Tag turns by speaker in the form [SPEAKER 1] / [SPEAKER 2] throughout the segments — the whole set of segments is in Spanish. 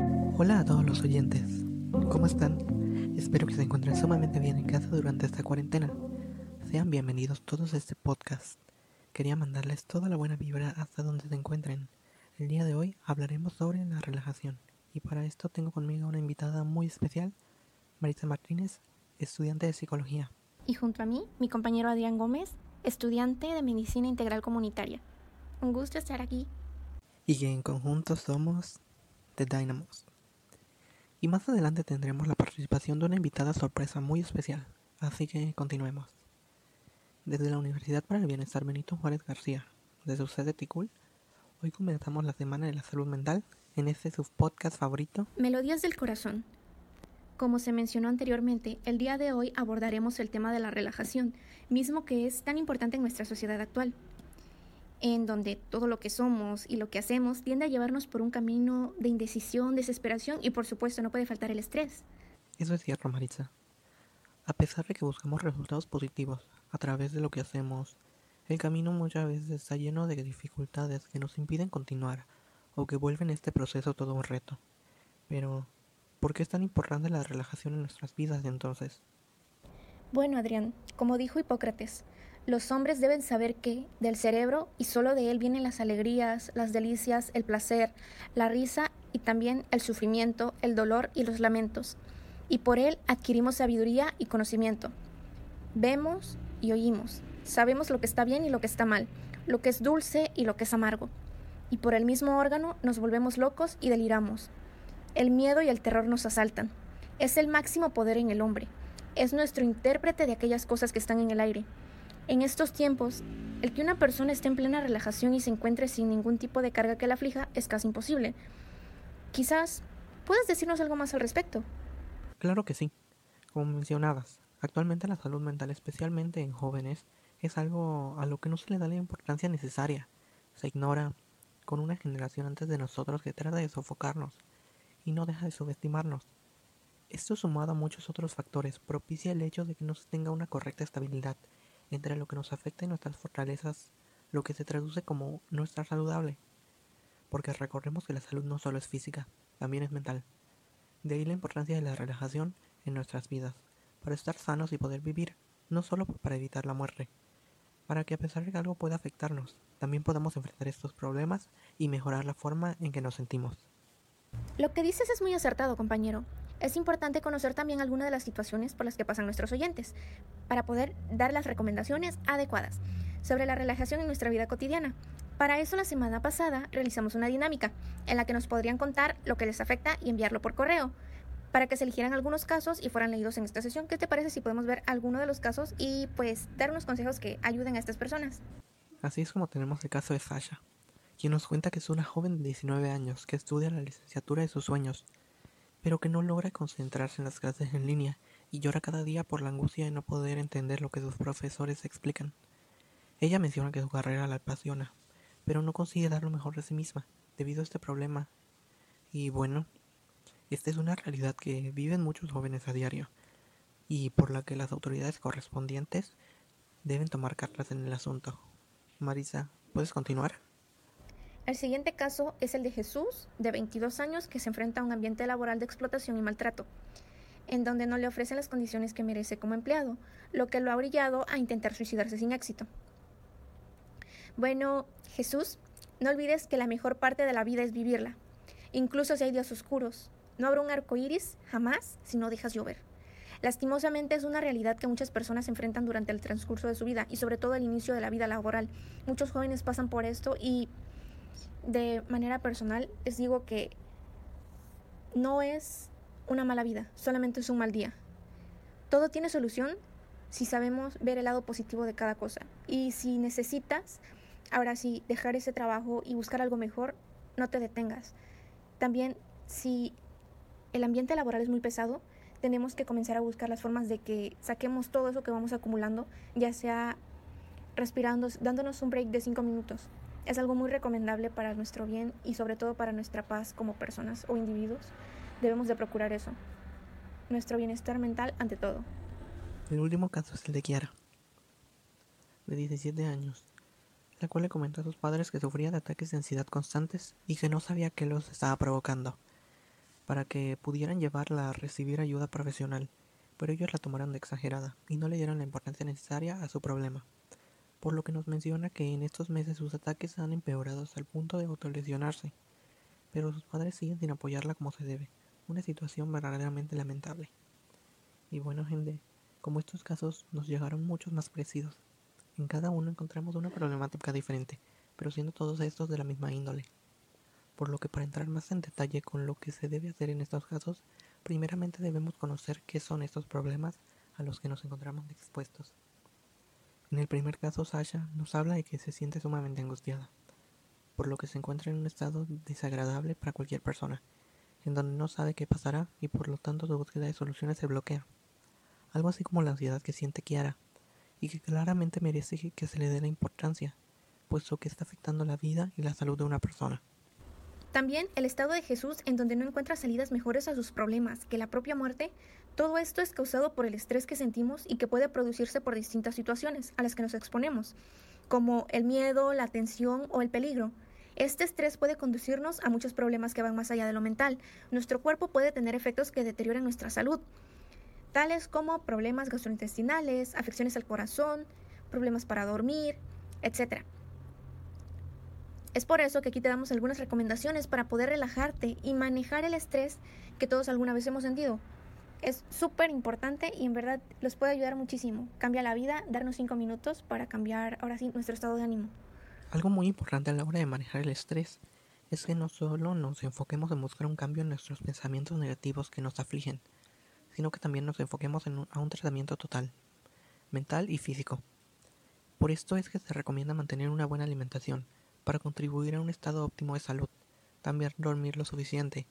[SPEAKER 1] Hola a todos los oyentes, ¿cómo están? Espero que se encuentren sumamente bien en casa durante esta cuarentena. Sean bienvenidos todos a este podcast. Quería mandarles toda la buena vibra hasta donde se encuentren. El día de hoy hablaremos sobre la relajación y para esto tengo conmigo una invitada muy especial, Marisa Martínez, estudiante de psicología.
[SPEAKER 2] Y junto a mí, mi compañero Adrián Gómez, estudiante de medicina integral comunitaria. Un gusto estar aquí.
[SPEAKER 1] Y que en conjunto somos The Dynamos. Y más adelante tendremos la participación de una invitada sorpresa muy especial, así que continuemos. Desde la Universidad para el Bienestar Benito Juárez García, de su sede Ticul, hoy comenzamos la Semana de la Salud Mental en este subpodcast favorito,
[SPEAKER 2] Melodías del Corazón. Como se mencionó anteriormente, el día de hoy abordaremos el tema de la relajación, mismo que es tan importante en nuestra sociedad actual en donde todo lo que somos y lo que hacemos tiende a llevarnos por un camino de indecisión, desesperación y por supuesto no puede faltar el estrés.
[SPEAKER 1] Eso es cierto, Maritza. A pesar de que buscamos resultados positivos a través de lo que hacemos, el camino muchas veces está lleno de dificultades que nos impiden continuar o que vuelven este proceso todo un reto. Pero, ¿por qué es tan importante la relajación en nuestras vidas entonces?
[SPEAKER 2] Bueno, Adrián, como dijo Hipócrates, los hombres deben saber que del cerebro y solo de él vienen las alegrías, las delicias, el placer, la risa y también el sufrimiento, el dolor y los lamentos. Y por él adquirimos sabiduría y conocimiento. Vemos y oímos. Sabemos lo que está bien y lo que está mal, lo que es dulce y lo que es amargo. Y por el mismo órgano nos volvemos locos y deliramos. El miedo y el terror nos asaltan. Es el máximo poder en el hombre. Es nuestro intérprete de aquellas cosas que están en el aire en estos tiempos, el que una persona esté en plena relajación y se encuentre sin ningún tipo de carga que la aflija es casi imposible. Quizás puedas decirnos algo más al respecto.
[SPEAKER 1] Claro que sí. Como mencionabas, actualmente la salud mental, especialmente en jóvenes, es algo a lo que no se le da la importancia necesaria. Se ignora con una generación antes de nosotros que trata de sofocarnos y no deja de subestimarnos. Esto sumado a muchos otros factores propicia el hecho de que no se tenga una correcta estabilidad entre lo que nos afecta y nuestras fortalezas, lo que se traduce como no estar saludable. Porque recordemos que la salud no solo es física, también es mental. De ahí la importancia de la relajación en nuestras vidas, para estar sanos y poder vivir, no solo para evitar la muerte, para que a pesar de que algo pueda afectarnos, también podamos enfrentar estos problemas y mejorar la forma en que nos sentimos.
[SPEAKER 2] Lo que dices es muy acertado, compañero. Es importante conocer también algunas de las situaciones por las que pasan nuestros oyentes, para poder dar las recomendaciones adecuadas sobre la relajación en nuestra vida cotidiana. Para eso la semana pasada realizamos una dinámica en la que nos podrían contar lo que les afecta y enviarlo por correo, para que se eligieran algunos casos y fueran leídos en esta sesión. ¿Qué te parece si podemos ver alguno de los casos y pues dar unos consejos que ayuden a estas personas?
[SPEAKER 1] Así es como tenemos el caso de Sasha, quien nos cuenta que es una joven de 19 años que estudia la licenciatura de sus sueños pero que no logra concentrarse en las clases en línea y llora cada día por la angustia de no poder entender lo que sus profesores explican. Ella menciona que su carrera la apasiona, pero no consigue dar lo mejor de sí misma debido a este problema. Y bueno, esta es una realidad que viven muchos jóvenes a diario y por la que las autoridades correspondientes deben tomar cartas en el asunto. Marisa, ¿puedes continuar?
[SPEAKER 2] El siguiente caso es el de Jesús, de 22 años, que se enfrenta a un ambiente laboral de explotación y maltrato, en donde no le ofrecen las condiciones que merece como empleado, lo que lo ha brillado a intentar suicidarse sin éxito. Bueno, Jesús, no olvides que la mejor parte de la vida es vivirla, incluso si hay días oscuros. No habrá un arco iris jamás si no dejas llover. Lastimosamente es una realidad que muchas personas enfrentan durante el transcurso de su vida y sobre todo el inicio de la vida laboral. Muchos jóvenes pasan por esto y de manera personal, les digo que no es una mala vida, solamente es un mal día. Todo tiene solución si sabemos ver el lado positivo de cada cosa. Y si necesitas, ahora sí, dejar ese trabajo y buscar algo mejor, no te detengas. También, si el ambiente laboral es muy pesado, tenemos que comenzar a buscar las formas de que saquemos todo eso que vamos acumulando, ya sea respirando, dándonos un break de cinco minutos, es algo muy recomendable para nuestro bien y sobre todo para nuestra paz como personas o individuos. Debemos de procurar eso. Nuestro bienestar mental ante todo.
[SPEAKER 1] El último caso es el de Kiara, de 17 años, la cual le comentó a sus padres que sufría de ataques de ansiedad constantes y que no sabía qué los estaba provocando. para que pudieran llevarla a recibir ayuda profesional, pero ellos la tomaron de exagerada y no le dieron la importancia necesaria a su problema, por lo que nos menciona que en estos meses sus ataques han empeorado hasta el punto de autolesionarse, pero sus padres siguen sin apoyarla como se debe, una situación verdaderamente lamentable. Y bueno gente, como estos casos nos llegaron muchos más parecidos, en cada uno encontramos una problemática diferente, pero siendo todos estos de la misma índole. Por lo que para entrar más en detalle con lo que se debe hacer en estos casos, primeramente debemos conocer qué son estos problemas a los que nos encontramos expuestos. En el primer caso, Sasha nos habla de que se siente sumamente angustiada, por lo que se encuentra en un estado desagradable para cualquier persona, en donde no sabe qué pasará y por lo tanto su búsqueda de soluciones se bloquea. Algo así como la ansiedad que siente Kiara, y que claramente merece que se le dé la importancia, puesto que está afectando la vida y la salud de una persona.
[SPEAKER 2] También el estado de Jesús en donde no encuentra salidas mejores a sus problemas que la propia muerte, todo esto es causado por el estrés que sentimos y que puede producirse por distintas situaciones a las que nos exponemos, como el miedo, la tensión o el peligro. Este estrés puede conducirnos a muchos problemas que van más allá de lo mental. Nuestro cuerpo puede tener efectos que deterioran nuestra salud, tales como problemas gastrointestinales, afecciones al corazón, problemas para dormir, etc. Es por eso que aquí te damos algunas recomendaciones para poder relajarte y manejar el estrés que todos alguna vez hemos sentido. Es súper importante y en verdad los puede ayudar muchísimo. Cambia la vida, darnos cinco minutos para cambiar ahora sí nuestro estado de ánimo.
[SPEAKER 1] Algo muy importante a la hora de manejar el estrés es que no solo nos enfoquemos en buscar un cambio en nuestros pensamientos negativos que nos afligen, sino que también nos enfoquemos en a un tratamiento total, mental y físico. Por esto es que se recomienda mantener una buena alimentación, para contribuir a un estado óptimo de salud. También dormir lo suficiente.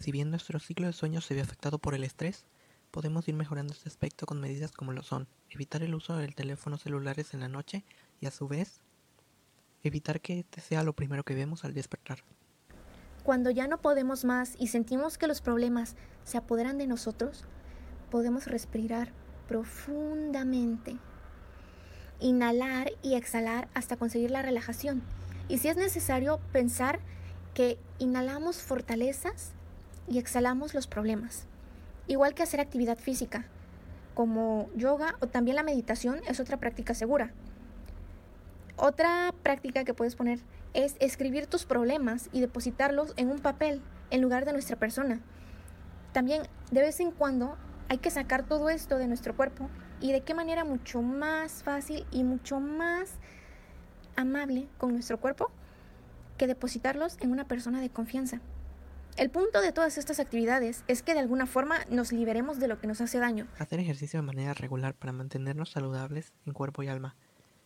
[SPEAKER 1] Si bien nuestro ciclo de sueño se ve afectado por el estrés, podemos ir mejorando este aspecto con medidas como lo son evitar el uso del teléfono celulares en la noche y a su vez evitar que este sea lo primero que vemos al despertar.
[SPEAKER 2] Cuando ya no podemos más y sentimos que los problemas se apoderan de nosotros, podemos respirar profundamente, inhalar y exhalar hasta conseguir la relajación y si es necesario pensar que inhalamos fortalezas y exhalamos los problemas. Igual que hacer actividad física, como yoga o también la meditación es otra práctica segura. Otra práctica que puedes poner es escribir tus problemas y depositarlos en un papel en lugar de nuestra persona. También de vez en cuando hay que sacar todo esto de nuestro cuerpo y de qué manera mucho más fácil y mucho más amable con nuestro cuerpo que depositarlos en una persona de confianza. El punto de todas estas actividades es que de alguna forma nos liberemos de lo que nos hace daño.
[SPEAKER 1] Hacer ejercicio de manera regular para mantenernos saludables en cuerpo y alma.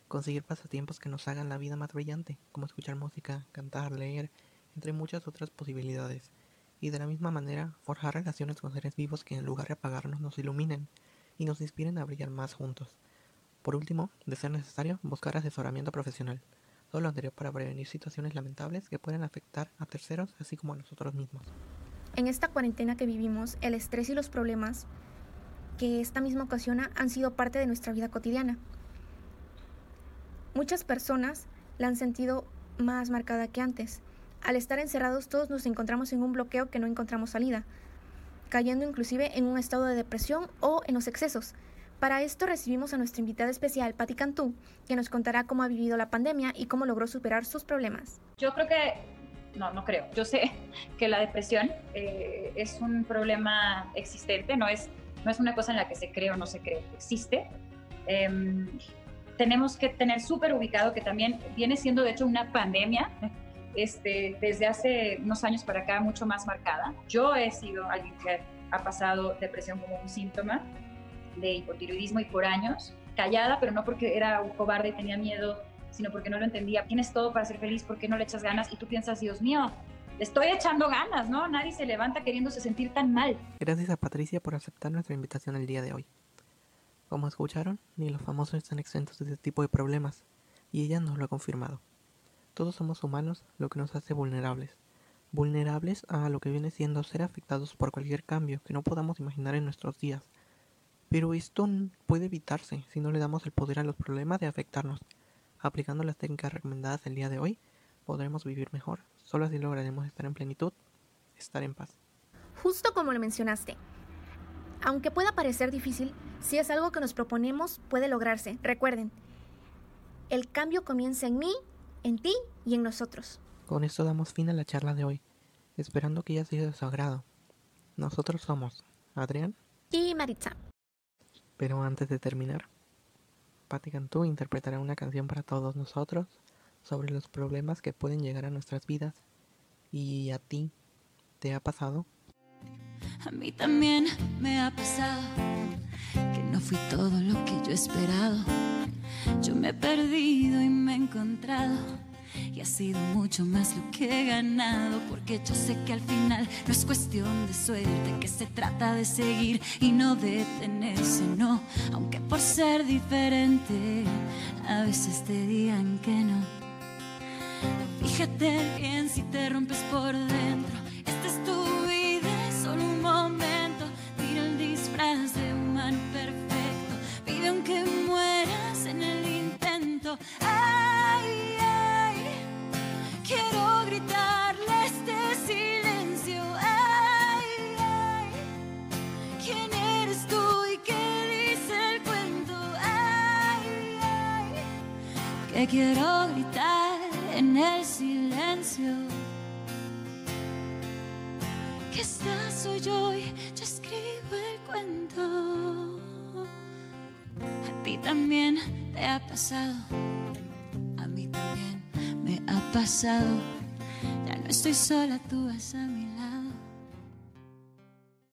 [SPEAKER 1] Conseguir pasatiempos que nos hagan la vida más brillante, como escuchar música, cantar, leer, entre muchas otras posibilidades. Y de la misma manera, forjar relaciones con seres vivos que en lugar de apagarnos nos iluminen y nos inspiren a brillar más juntos. Por último, de ser necesario, buscar asesoramiento profesional. Todo lo anterior para prevenir situaciones lamentables que pueden afectar a terceros así como a nosotros mismos.
[SPEAKER 2] En esta cuarentena que vivimos, el estrés y los problemas que esta misma ocasiona han sido parte de nuestra vida cotidiana. Muchas personas la han sentido más marcada que antes. Al estar encerrados todos nos encontramos en un bloqueo que no encontramos salida, cayendo inclusive en un estado de depresión o en los excesos, para esto recibimos a nuestra invitada especial, Patti Cantú, que nos contará cómo ha vivido la pandemia y cómo logró superar sus problemas.
[SPEAKER 3] Yo creo que, no, no creo, yo sé que la depresión eh, es un problema existente, no es, no es una cosa en la que se cree o no se cree, existe. Em, tenemos que tener súper ubicado que también viene siendo de hecho una pandemia este, desde hace unos años para acá mucho más marcada. Yo he sido alguien que ha pasado depresión como un síntoma de hipotiroidismo y por años, callada, pero no porque era un cobarde y tenía miedo, sino porque no lo entendía. Tienes todo para ser feliz, ¿por qué no le echas ganas? Y tú piensas, Dios mío, le estoy echando ganas, ¿no? Nadie se levanta queriéndose sentir tan mal.
[SPEAKER 1] Gracias a Patricia por aceptar nuestra invitación el día de hoy. Como escucharon, ni los famosos están exentos de este tipo de problemas, y ella nos lo ha confirmado. Todos somos humanos, lo que nos hace vulnerables. Vulnerables a lo que viene siendo ser afectados por cualquier cambio que no podamos imaginar en nuestros días, pero esto puede evitarse si no le damos el poder a los problemas de afectarnos. Aplicando las técnicas recomendadas el día de hoy, podremos vivir mejor. Solo así lograremos estar en plenitud, estar en paz.
[SPEAKER 2] justo como lo mencionaste. Aunque pueda parecer difícil, si es algo que nos proponemos, puede lograrse. Recuerden, el cambio comienza en mí, en ti y en nosotros.
[SPEAKER 1] Con esto damos fin a la charla de hoy, esperando que haya sido de su agrado. Nosotros somos Adrián
[SPEAKER 2] y Maritza.
[SPEAKER 1] Pero antes de terminar, Patti Cantú interpretará una canción para todos nosotros sobre los problemas que pueden llegar a nuestras vidas. ¿Y a ti te ha pasado?
[SPEAKER 4] A mí también me ha pasado que no fui todo lo que yo he esperado. Yo me he perdido y me he encontrado. Y ha sido mucho más lo que he ganado, porque yo sé que al final no es cuestión de suerte, que se trata de seguir y no detenerse, no, aunque por ser diferente a veces te digan que no. Fíjate bien si te rompes por dentro, quiero gritar en el silencio. Que esta soy yo y yo escribo el cuento. A ti también te ha pasado, a mí también me ha pasado. Ya no estoy sola, tú vas a mí.